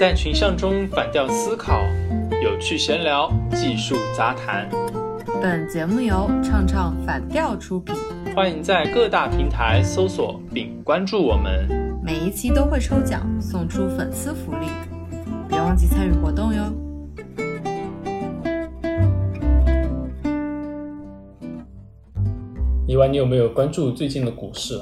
在群像中反调思考，有趣闲聊，技术杂谈。本节目由唱唱反调出品，欢迎在各大平台搜索并关注我们。每一期都会抽奖送出粉丝福利，别忘记参与活动哟。以外，你有没有关注最近的股市？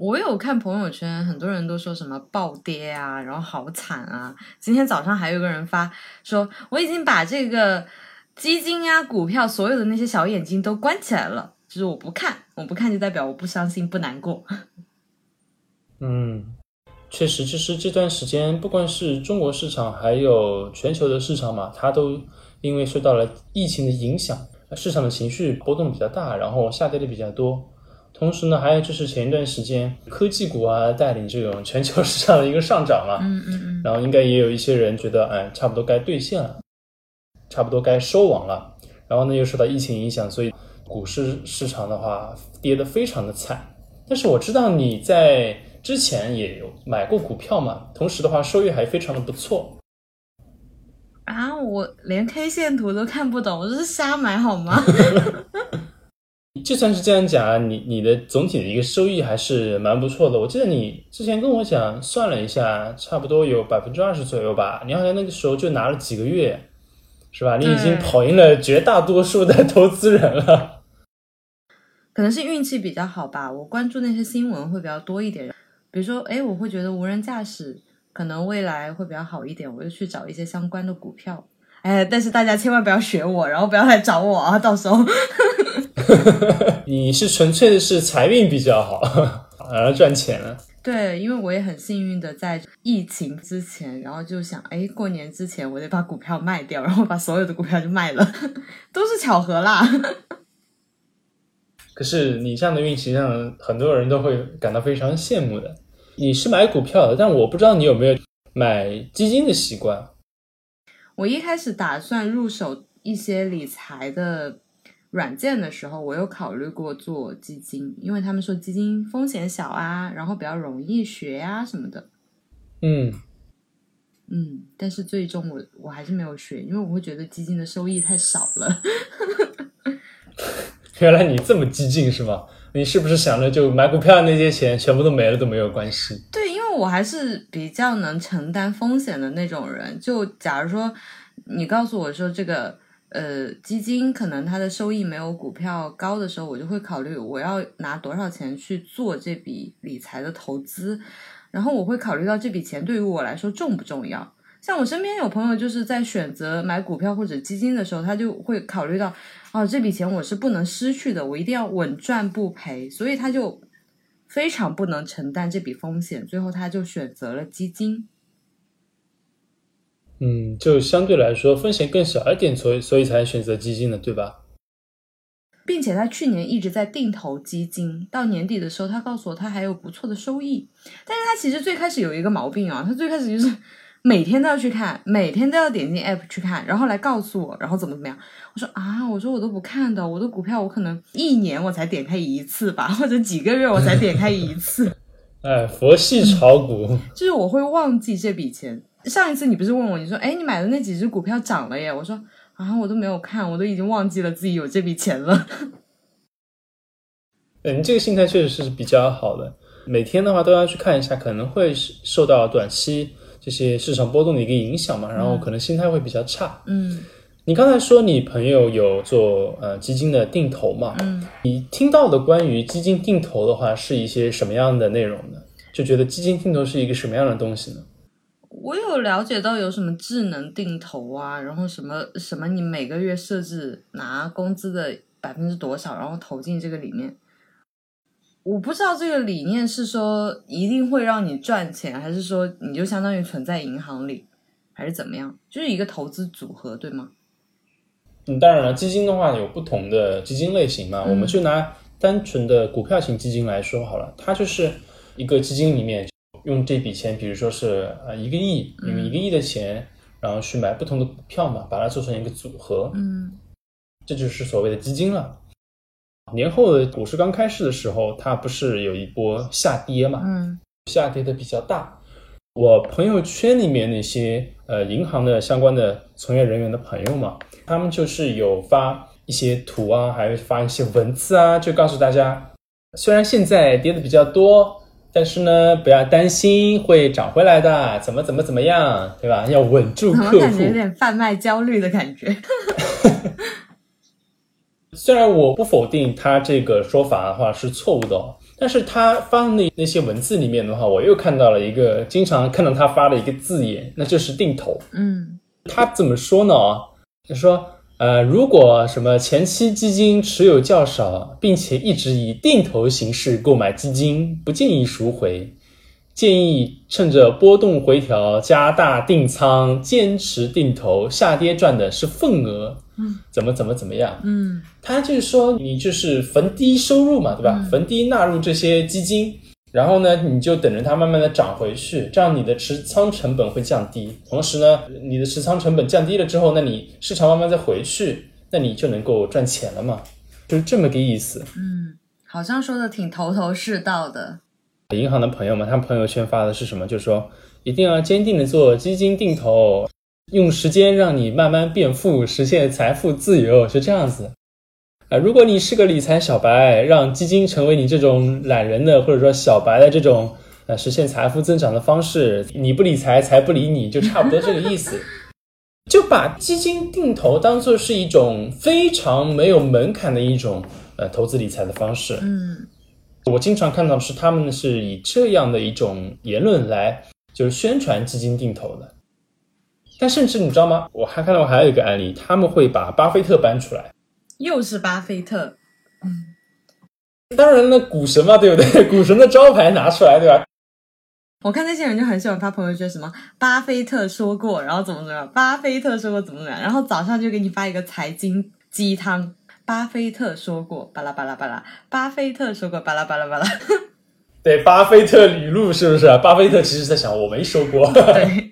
我有看朋友圈，很多人都说什么暴跌啊，然后好惨啊。今天早上还有个人发说，我已经把这个基金啊、股票所有的那些小眼睛都关起来了，就是我不看，我不看就代表我不伤心、不难过。嗯，确实，就是这段时间不管是中国市场还有全球的市场嘛，它都因为受到了疫情的影响，市场的情绪波动比较大，然后下跌的比较多。同时呢，还有就是前一段时间科技股啊带领这种全球市场的一个上涨嘛，嗯嗯嗯，然后应该也有一些人觉得，哎，差不多该兑现了，差不多该收网了。然后呢，又受到疫情影响，所以股市市场的话跌得非常的惨。但是我知道你在之前也有买过股票嘛，同时的话收益还非常的不错。啊，我连 K 线图都看不懂，我这是瞎买好吗？就算是这样讲啊，你你的总体的一个收益还是蛮不错的。我记得你之前跟我讲，算了一下，差不多有百分之二十左右吧。你好像那个时候就拿了几个月，是吧？你已经跑赢了绝大多数的投资人了。可能是运气比较好吧。我关注那些新闻会比较多一点，比如说，哎，我会觉得无人驾驶可能未来会比较好一点，我就去找一些相关的股票。哎，但是大家千万不要学我，然后不要来找我啊，到时候。你是纯粹的是财运比较好，然后赚钱了。对，因为我也很幸运的在疫情之前，然后就想，哎，过年之前我得把股票卖掉，然后把所有的股票就卖了，都是巧合啦。可是你这样的运气让很多人都会感到非常羡慕的。你是买股票的，但我不知道你有没有买基金的习惯。我一开始打算入手一些理财的。软件的时候，我有考虑过做基金，因为他们说基金风险小啊，然后比较容易学呀什么的。嗯嗯，但是最终我我还是没有学，因为我会觉得基金的收益太少了。原来你这么激进是吗？你是不是想着就买股票那些钱全部都没了都没有关系？对，因为我还是比较能承担风险的那种人。就假如说你告诉我说这个。呃，基金可能它的收益没有股票高的时候，我就会考虑我要拿多少钱去做这笔理财的投资，然后我会考虑到这笔钱对于我来说重不重要。像我身边有朋友就是在选择买股票或者基金的时候，他就会考虑到，哦，这笔钱我是不能失去的，我一定要稳赚不赔，所以他就非常不能承担这笔风险，最后他就选择了基金。嗯，就相对来说风险更小一点，所以所以才选择基金的，对吧？并且他去年一直在定投基金，到年底的时候，他告诉我他还有不错的收益。但是他其实最开始有一个毛病啊，他最开始就是每天都要去看，每天都要点进 app 去看，然后来告诉我，然后怎么怎么样。我说啊，我说我都不看的，我的股票我可能一年我才点开一次吧，或者几个月我才点开一次。哎，佛系炒股，就是我会忘记这笔钱。上一次你不是问我，你说，哎，你买的那几只股票涨了耶？我说，啊，我都没有看，我都已经忘记了自己有这笔钱了。嗯，这个心态确实是比较好的。每天的话都要去看一下，可能会受到短期这些市场波动的一个影响嘛，然后可能心态会比较差。嗯，你刚才说你朋友有做呃基金的定投嘛？嗯，你听到的关于基金定投的话是一些什么样的内容呢？就觉得基金定投是一个什么样的东西呢？我有了解到有什么智能定投啊，然后什么什么，你每个月设置拿工资的百分之多少，然后投进这个里面。我不知道这个理念是说一定会让你赚钱，还是说你就相当于存在银行里，还是怎么样？就是一个投资组合，对吗？嗯，当然了，基金的话有不同的基金类型嘛，我们就拿单纯的股票型基金来说好了，它就是一个基金里面。用这笔钱，比如说是呃一个亿，用一个亿的钱，然后去买不同的股票嘛，把它做成一个组合，嗯，这就是所谓的基金了。年后的股市刚开市的时候，它不是有一波下跌嘛，嗯，下跌的比较大，我朋友圈里面那些呃银行的相关的从业人员的朋友嘛，他们就是有发一些图啊，还有发一些文字啊，就告诉大家，虽然现在跌的比较多，但是呢，不要担心，会涨回来的，怎么怎么怎么样，对吧？要稳住客户。感觉有点贩卖焦虑的感觉。虽然我不否定他这个说法的话是错误的，但是他发的那那些文字里面的话，我又看到了一个经常看到他发的一个字眼，那就是定投。嗯，他怎么说呢？他说，呃，如果什么前期基金持有较少，并且一直以定投形式购买基金，不建议赎回。建议趁着波动回调加大定仓，坚持定投，下跌赚的是份额。嗯，怎么怎么怎么样？嗯，他就是说你就是逢低收入嘛，对吧？逢低纳入这些基金，然后呢，你就等着它慢慢的涨回去，这样你的持仓成本会降低。同时呢，你的持仓成本降低了之后，那你市场慢慢再回去，那你就能够赚钱了嘛，就是这么个意思。嗯，好像说的挺头头是道的。银行的朋友们，他们朋友圈发的是什么？就是说一定要坚定的做基金定投，用时间让你慢慢变富，实现财富自由，是这样子。啊，如果你是个理财小白，让基金成为你这种懒人的或者说小白的这种呃实现财富增长的方式，你不理财，财不理你，就差不多这个意思。就把基金定投当做是一种非常没有门槛的一种呃投资理财的方式。嗯。我经常看到是他们是以这样的一种言论来就是宣传基金定投的，但甚至你知道吗？我还看到还有一个案例，他们会把巴菲特搬出来，又是巴菲特，嗯，当然了，股神嘛，对不对？股神的招牌拿出来，对吧？我看那些人就很喜欢发朋友圈，什么巴菲特说过，然后怎么怎么样，巴菲特说过怎么怎么样，然后早上就给你发一个财经鸡汤。巴菲特说过巴拉巴拉巴拉，巴菲特说过巴拉巴拉巴拉。对，巴菲特语录是不是？巴菲特其实在想，我没说过。对，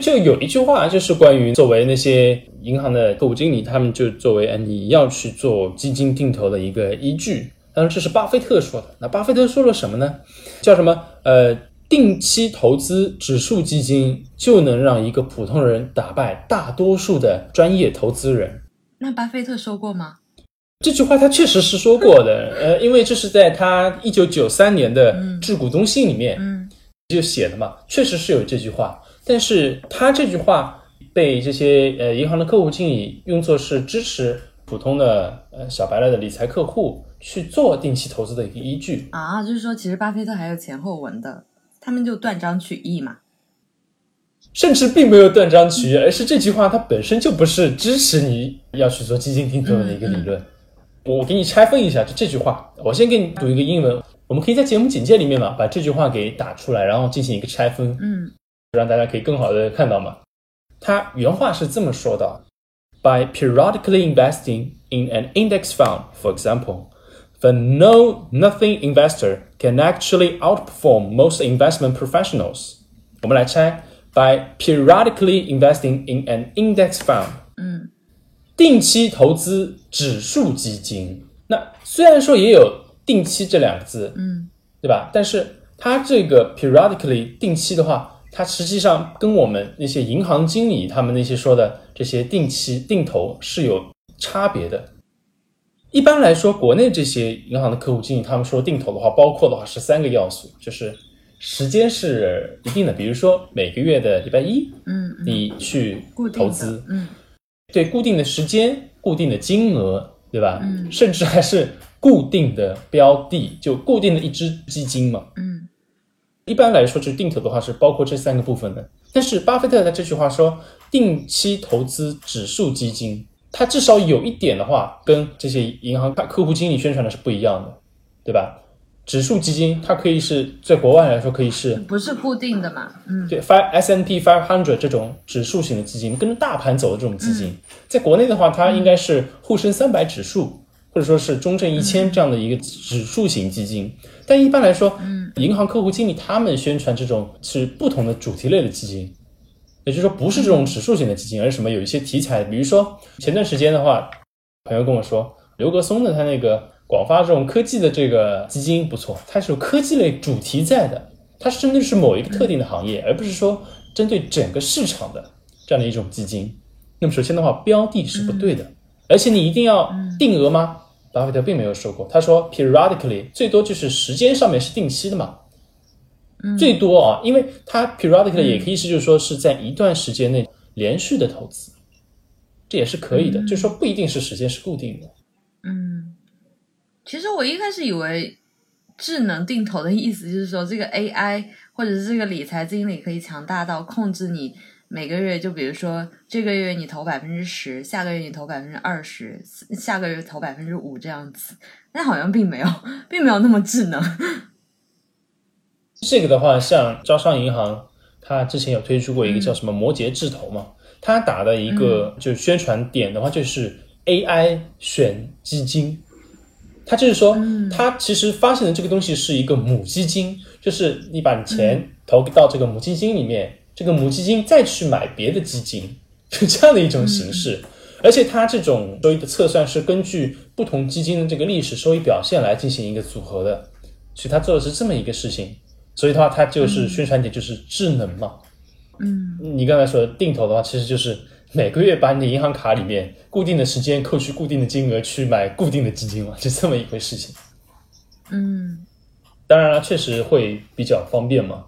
就有一句话，就是关于作为那些银行的客户经理，他们就作为你要去做基金定投的一个依据。当然，这是巴菲特说的。那巴菲特说了什么呢？叫什么？呃，定期投资指数基金就能让一个普通人打败大多数的专业投资人。那巴菲特说过吗？这句话他确实是说过的，呃，因为这是在他一九九三年的致股东信里面嗯就写的嘛，确实是有这句话。但是他这句话被这些呃银行的客户经理用作是支持普通的呃小白来的理财客户去做定期投资的一个依据啊，就是说其实巴菲特还有前后文的，他们就断章取义嘛。甚至并没有断章取义，而是这句话它本身就不是支持你要去做基金定投的一个理论。我给你拆分一下，就这句话，我先给你读一个英文，我们可以在节目简介里面嘛，把这句话给打出来，然后进行一个拆分，嗯，让大家可以更好的看到嘛。它原话是这么说的：By periodically investing in an index fund, for example, the know-nothing investor can actually outperform most investment professionals。我们来拆。By periodically investing in an index fund，嗯，定期投资指数基金。那虽然说也有定期这两个字，嗯，对吧？但是它这个 periodically 定期的话，它实际上跟我们那些银行经理他们那些说的这些定期定投是有差别的。一般来说，国内这些银行的客户经理他们说定投的话，包括的话是三个要素，就是。时间是一定的，比如说每个月的礼拜一，嗯，你去投资，嗯，对，固定的时间、固定的金额，对吧？嗯，甚至还是固定的标的，就固定的一只基金嘛，嗯。一般来说，就定投的话是包括这三个部分的。但是巴菲特他这句话说，定期投资指数基金，它至少有一点的话，跟这些银行客户经理宣传的是不一样的，对吧？指数基金，它可以是在国外来说可以是，不是固定的嘛？嗯，对，five S N P five hundred 这种指数型的基金，跟着大盘走的这种基金，在国内的话，它应该是沪深三百指数，或者说是中证一千这样的一个指数型基金。但一般来说，嗯，银行客户经理他们宣传这种是不同的主题类的基金，也就是说不是这种指数型的基金，而是什么有一些题材，比如说前段时间的话，朋友跟我说刘格松的他那个。广发这种科技的这个基金不错，它是有科技类主题在的，它是针对是某一个特定的行业，而不是说针对整个市场的这样的一种基金。那么首先的话，标的是不对的，而且你一定要定额吗？巴菲特并没有说过，他说 periodically 最多就是时间上面是定期的嘛，最多啊，因为它 periodically 也可以是就是说是在一段时间内连续的投资，这也是可以的，就是说不一定是时间是固定的。嗯，其实我一开始以为智能定投的意思就是说这个 AI 或者是这个理财经理可以强大到控制你。每个月就比如说这个月你投百分之十，下个月你投百分之二十，下个月投百分之五这样子，但好像并没有，并没有那么智能。这个的话，像招商银行，它之前有推出过一个叫什么摩羯智投嘛，它打的一个就宣传点的话，就是 AI 选基金，它就是说，他其实发现的这个东西是一个母基金，就是你把钱投到这个母基金里面。这个母基金再去买别的基金，是这样的一种形式，而且它这种收益的测算是根据不同基金的这个历史收益表现来进行一个组合的，所以它做的是这么一个事情，所以的话，它就是宣传点就是智能嘛。嗯，你刚才说定投的话，其实就是每个月把你的银行卡里面固定的时间扣去固定的金额去买固定的基金嘛，就这么一回事情。嗯，当然了，确实会比较方便嘛。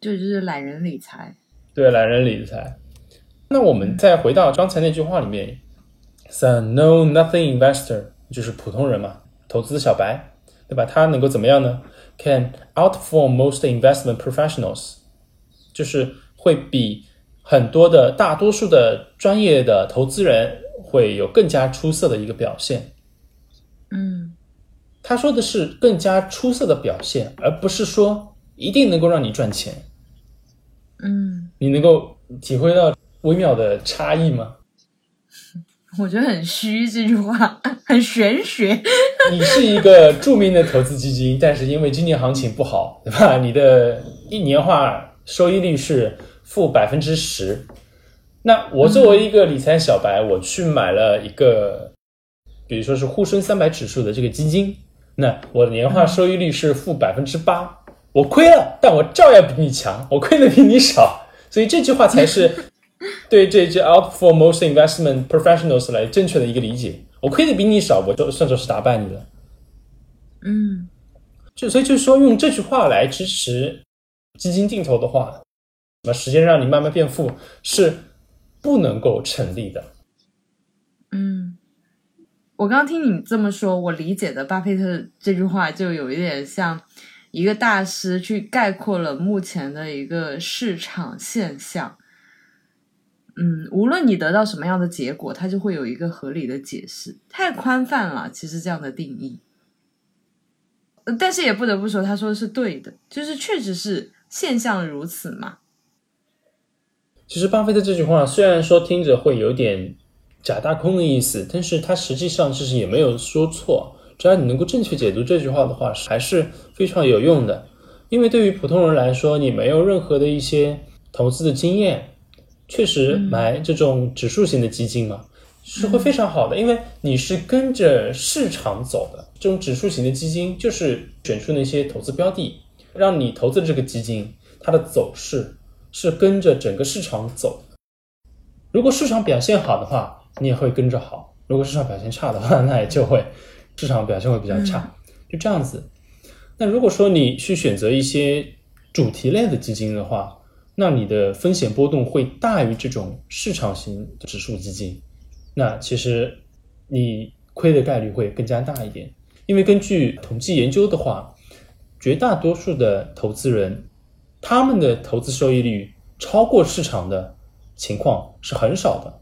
就就是懒人理财，对懒人理财。那我们再回到刚才那句话里面，the know nothing investor 就是普通人嘛，投资小白，对吧？他能够怎么样呢？Can outperform most investment professionals，就是会比很多的大多数的专业的投资人会有更加出色的一个表现。嗯，他说的是更加出色的表现，而不是说一定能够让你赚钱。嗯，你能够体会到微妙的差异吗？我觉得很虚，这句话 很玄学。你是一个著名的投资基金，但是因为今年行情不好，对吧？你的一年化收益率是负百分之十。那我作为一个理财小白，我去买了一个，比如说是沪深三百指数的这个基金，那我的年化收益率是负百分之八。我亏了，但我照样比你强，我亏的比你少，所以这句话才是 对这句 out for most investment professionals 来正确的一个理解。我亏的比你少，我就算作是打败你了。嗯，就所以就是说，用这句话来支持基金定投的话，时间让你慢慢变富是不能够成立的。嗯，我刚刚听你这么说，我理解的巴菲特这句话就有一点像。一个大师去概括了目前的一个市场现象，嗯，无论你得到什么样的结果，它就会有一个合理的解释。太宽泛了，其实这样的定义，但是也不得不说，他说的是对的，就是确实是现象如此嘛。其实巴菲特这句话虽然说听着会有点假大空的意思，但是他实际上其实也没有说错。只要你能够正确解读这句话的话，还是非常有用的。因为对于普通人来说，你没有任何的一些投资的经验，确实买这种指数型的基金嘛，是会非常好的。因为你是跟着市场走的，这种指数型的基金就是选出那些投资标的，让你投资的这个基金，它的走势是跟着整个市场走。如果市场表现好的话，你也会跟着好；如果市场表现差的话，那也就会。市场表现会比较差，就这样子。那如果说你去选择一些主题类的基金的话，那你的风险波动会大于这种市场型指数基金。那其实你亏的概率会更加大一点，因为根据统计研究的话，绝大多数的投资人，他们的投资收益率超过市场的情况是很少的。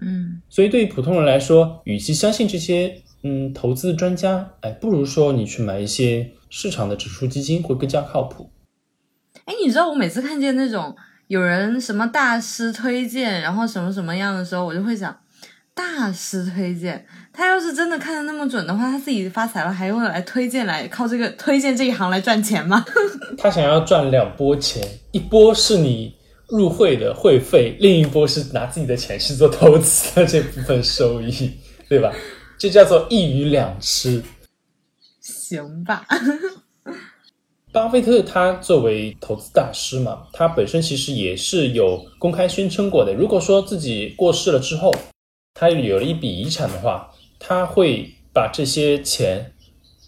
嗯，所以对于普通人来说，与其相信这些。嗯，投资专家，哎，不如说你去买一些市场的指数基金会更加靠谱。哎，你知道我每次看见那种有人什么大师推荐，然后什么什么样的时候，我就会想，大师推荐，他要是真的看的那么准的话，他自己发财了，还用来推荐来靠这个推荐这一行来赚钱吗？他想要赚两波钱，一波是你入会的会费，另一波是拿自己的钱去做投资的这部分收益，对吧？这叫做一鱼两吃，行吧？巴 巴菲特他作为投资大师嘛，他本身其实也是有公开宣称过的。如果说自己过世了之后，他有了一笔遗产的话，他会把这些钱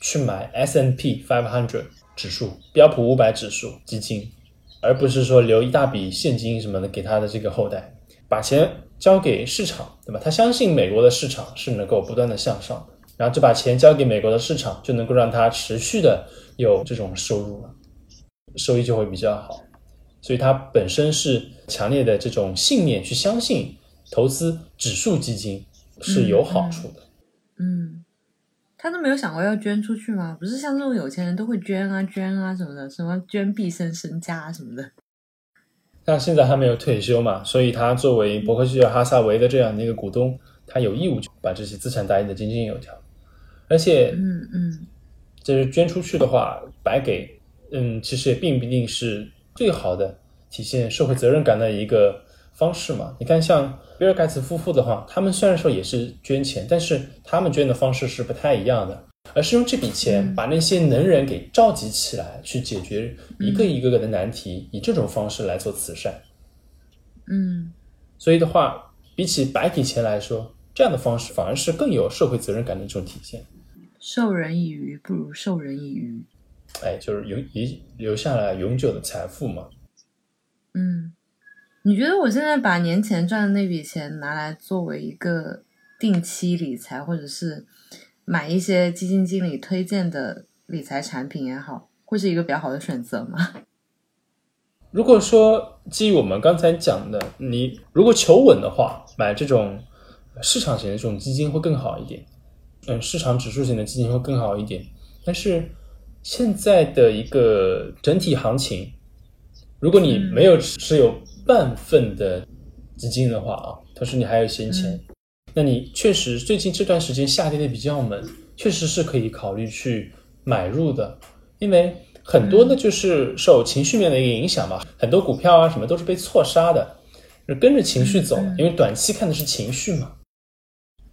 去买 S N P five hundred 指数标普五百指数基金，而不是说留一大笔现金什么的给他的这个后代，把钱交给市场，对吧？他相信美国的市场是能够不断的向上，然后就把钱交给美国的市场，就能够让他持续的有这种收入了，收益就会比较好。所以他本身是强烈的这种信念，去相信。投资指数基金是有好处的。他都没有想过要捐出去吗？不是像这种有钱人都会捐啊捐啊什么的，什么捐毕生身家什么的。那现在还没有退休嘛，所以他作为伯克希尔哈撒韦的这样的一个股东，他有义务把这些资产打印的井井有条。而且，嗯嗯，就是捐出去的话，白给，嗯，其实也并不一定是最好的体现社会责任感的一个。方式嘛，你看像比尔盖茨夫妇的话，他们虽然说也是捐钱，但是他们捐的方式是不太一样的，而是用这笔钱把那些能人给召集起来，去解决一个一个个的难题，以这种方式来做慈善。嗯，所以的话，比起白给钱来说，这样的方式反而是更有社会责任感的一种体现。授人以鱼不如授人以渔，哎，就是永遗留下来永久的财富嘛。嗯。你觉得我现在把年前赚的那笔钱拿来作为一个定期理财，或者是买一些基金经理推荐的理财产品也好，会是一个比较好的选择吗？如果说基于我们刚才讲的，你如果求稳的话，买这种市场型的这种基金会更好一点。嗯，市场指数型的基金会更好一点。但是现在的一个整体行情，如果你没有持有。半份的基金的话啊，他说你还有闲钱，那你确实最近这段时间下跌的比较猛，确实是可以考虑去买入的，因为很多的就是受情绪面的一个影响嘛，很多股票啊什么都是被错杀的，就跟着情绪走，因为短期看的是情绪嘛，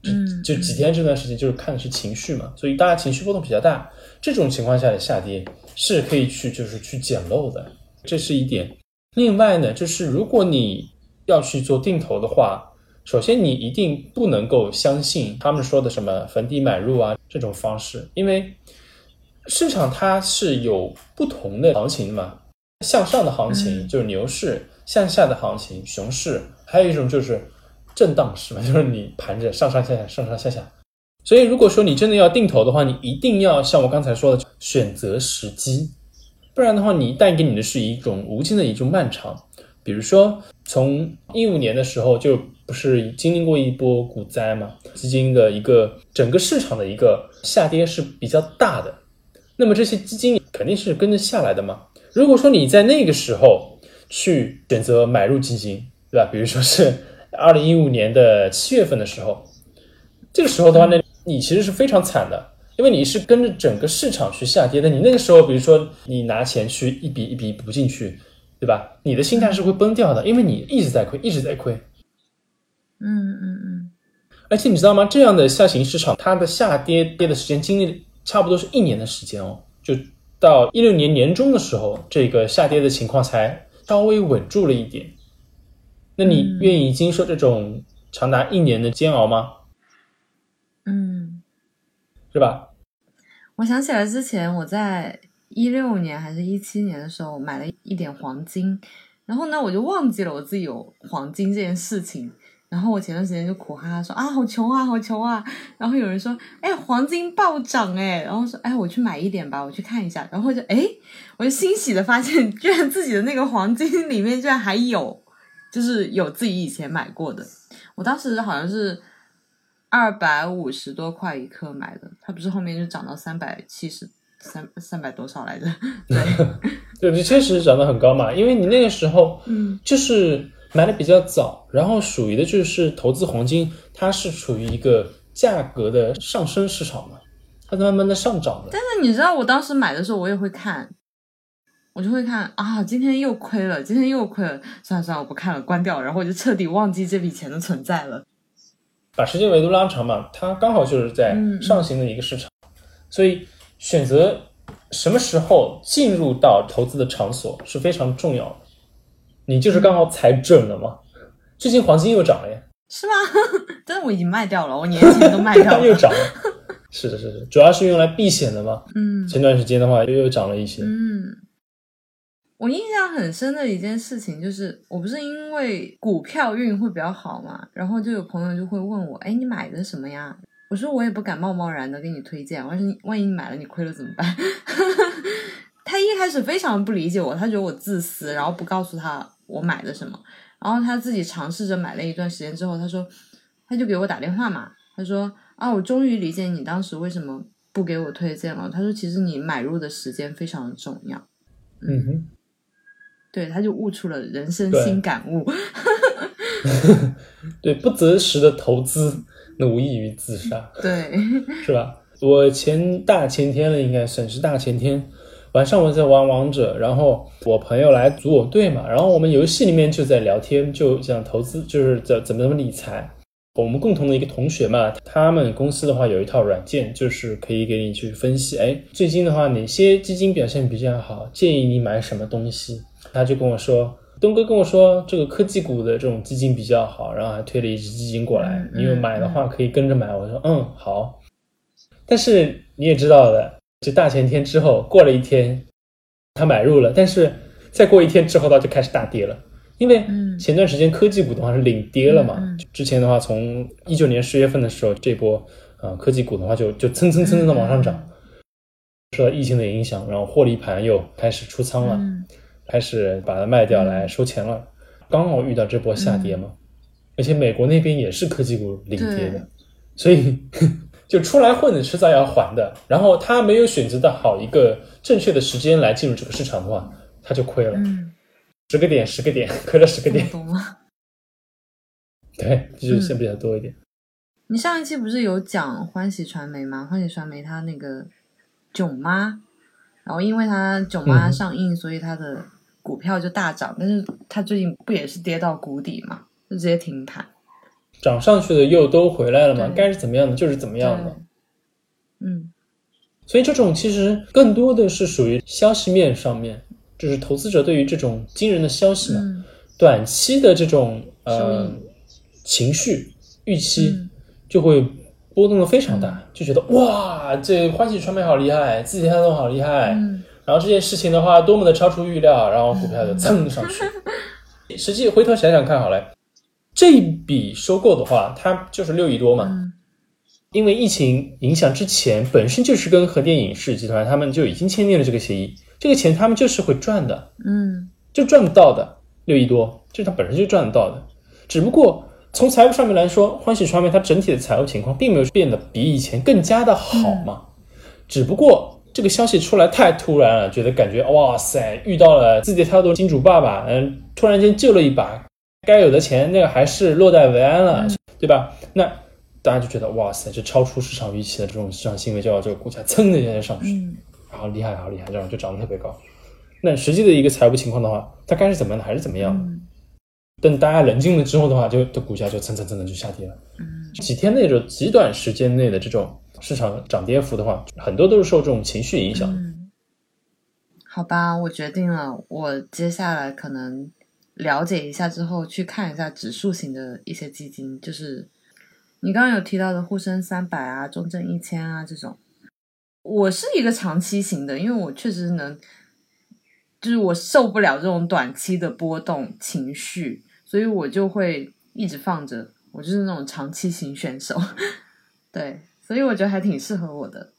嗯，就几天这段时间就是看的是情绪嘛，所以大家情绪波动比较大，这种情况下的下跌是可以去就是去捡漏的，这是一点。另外呢，就是如果你要去做定投的话，首先你一定不能够相信他们说的什么逢低买入啊这种方式，因为市场它是有不同的行情的嘛，向上的行情就是牛市，向下的行情熊市，还有一种就是震荡市嘛，就是你盘着上上下下上上下下。所以如果说你真的要定投的话，你一定要像我刚才说的，选择时机。不然的话，你带给你的是一种无尽的一种漫长。比如说，从一五年的时候，就不是经历过一波股灾嘛，基金的一个整个市场的一个下跌是比较大的。那么这些基金肯定是跟着下来的嘛。如果说你在那个时候去选择买入基金，对吧？比如说是二零一五年的七月份的时候，这个时候的话呢，你其实是非常惨的。因为你是跟着整个市场去下跌的，你那个时候，比如说你拿钱去一笔一笔补进去，对吧？你的心态是会崩掉的，因为你一直在亏，一直在亏。嗯嗯嗯。而且你知道吗？这样的下行市场，它的下跌跌的时间经历差不多是一年的时间哦，就到一六年年中的时候，这个下跌的情况才稍微稳住了一点。那你愿意经受这种长达一年的煎熬吗？嗯。是吧？我想起来之前我在一六年还是一七年的时候买了一点黄金，然后呢我就忘记了我自己有黄金这件事情。然后我前段时间就苦哈哈说啊好穷啊好穷啊。然后有人说哎黄金暴涨哎，然后说哎我去买一点吧，我去看一下。然后就哎我就欣喜的发现，居然自己的那个黄金里面居然还有，就是有自己以前买过的。我当时好像是。二百五十多块一克买的，它不是后面就涨到三百七十三三百多少来着？对，对，确实涨得很高嘛。因为你那个时候，嗯，就是买的比较早，然后属于的就是投资黄金，它是处于一个价格的上升市场嘛，它在慢慢的上涨的。但是你知道，我当时买的时候，我也会看，我就会看啊，今天又亏了，今天又亏了，算了算了，我不看了，关掉，然后我就彻底忘记这笔钱的存在了。把时间维度拉长嘛，它刚好就是在上行的一个市场，所以选择什么时候进入到投资的场所是非常重要的。你就是刚好踩准了嘛。最近黄金又涨了耶，是吗？但是我已经卖掉了，我年前都卖掉了。又涨了。是的，是的，主要是用来避险的嘛。嗯前段时间的话又又涨了一些。嗯，我印象很深的一件事情就是，我不是因为股票运会比较好嘛，然后就有朋友就会问我，哎，你买的什么呀？我说我也不敢贸贸然的给你推荐，万一万一你买了你亏了怎么办？他一开始非常不理解我，他觉得我自私，然后不告诉他我买的什么。然后他自己尝试着买了一段时间之后，他说，他就给我打电话嘛，他说啊，我终于理解你当时为什么不给我推荐了。他说，其实你买入的时间非常重要。嗯哼，对，他就悟出了人生新感悟。对，不择时的投资，那无异于自杀，对，是吧？我前大前天了，应该算是大前天。晚上我在玩王者，然后我朋友来组我队嘛，然后我们游戏里面就在聊天，就讲投资，就是怎怎么怎么理财。我们共同的一个同学嘛，他们公司的话有一套软件，就是可以给你去分析，哎，最近的话哪些基金表现比较好，建议你买什么东西。他就跟我说，东哥跟我说这个科技股的这种基金比较好，然后还推了一只基金过来，嗯你有买的话可以跟着买。我说嗯好，但是你也知道的，就大前天之后过了一天，他买入了，但是再过一天之后，它就开始大跌了。因为嗯前段时间科技股的话是领跌了嘛，嗯嗯之前的话从一九年十月份的时候，这波啊、呃科技股的话就就蹭蹭蹭蹭的往上涨，受到疫情的影响，然后获利盘又开始出仓了，嗯开始把它卖掉来收钱了，刚好遇到这波下跌嘛，而且美国那边也是科技股领跌的，所以就出来混的迟早要还的。然后他没有选择到好一个正确的时间来进入这个市场的话，他就亏了，嗯，十个点十个点，亏了十个点这么，多吗？对，就是先比较多一点。你上一期不是有讲欢喜传媒吗？欢喜传媒它那个囧妈，然后因为它囧妈嗯上映，所以它的股票就大涨，但是它最近不也是跌到谷底嘛，就直接停盘。涨上去的又都回来了嘛，该是怎么样的就是怎么样的。嗯。所以这种其实更多的是属于消息面上面，就是投资者对于这种惊人的消息嘛，嗯。短期的这种呃情绪预期嗯就会波动的非常大，就觉得哇，这欢喜传媒好厉害，字节跳动好厉害，嗯然后这件事情的话多么的超出预料，然后股票就蹭 上去。实际回头想想看好了，这一笔收购的话，它就是六亿多嘛，嗯因为疫情影响之前，本身就是跟和电影视集团他们就已经签订了这个协议，这个钱他们就是会赚的，嗯就赚得到的，六亿多，这是它本身就赚得到的。只不过从财务上面来说，欢喜传媒它整体的财务情况并没有变得比以前更加的好嘛，只不过这个消息出来太突然了，觉得感觉哇塞，遇到了字节跳动金主爸爸，嗯，突然间救了一把，该有的钱那个还是落袋为安了，对吧？那大家就觉得哇塞，这超出市场预期的这种市场行为，就要这个股价蹭的一下就上去，嗯好厉害，好厉害，这样就涨得特别高。那实际的一个财务情况的话，它该是怎么样的还是怎么样。嗯等大家冷静了之后的话，就这股价就蹭蹭蹭的就下跌了。嗯几天内就极短时间内的这种市场涨跌幅的话，很多都是受这种情绪影响。好吧，我决定了，我接下来可能了解一下之后，去看一下指数型的一些基金，就是你刚刚有提到的沪深三百啊、中证一千啊这种。我是一个长期型的，因为我确实能，就是我受不了这种短期的波动情绪，所以我就会一直放着。我就是那种长期型选手，对，所以我觉得还挺适合我的。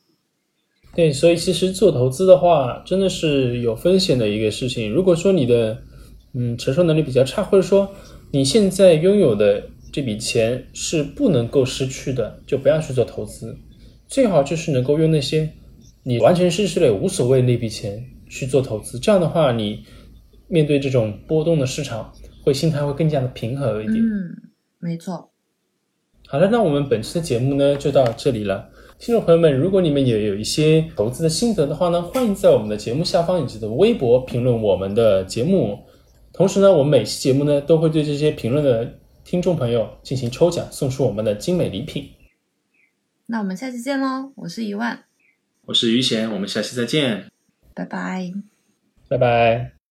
对，所以其实做投资的话，真的是有风险的一个事情。如果说你的嗯承受能力比较差，或者说你现在拥有的这笔钱是不能够失去的，就不要去做投资。最好就是能够用那些你完全失去了也无所谓那笔钱去做投资。这样的话，你面对这种波动的市场，会心态会更加的平和一点。嗯，没错。好了，那我们本期的节目呢就到这里了。听众朋友们，如果你们也有一些投资的心得的话呢，欢迎在我们的节目下方以及的微博评论我们的节目。同时呢，我们每期节目呢都会对这些评论的听众朋友进行抽奖，送出我们的精美礼品。那我们下期见喽！我是一万，我是于贤，我们下期再见。拜拜。拜拜。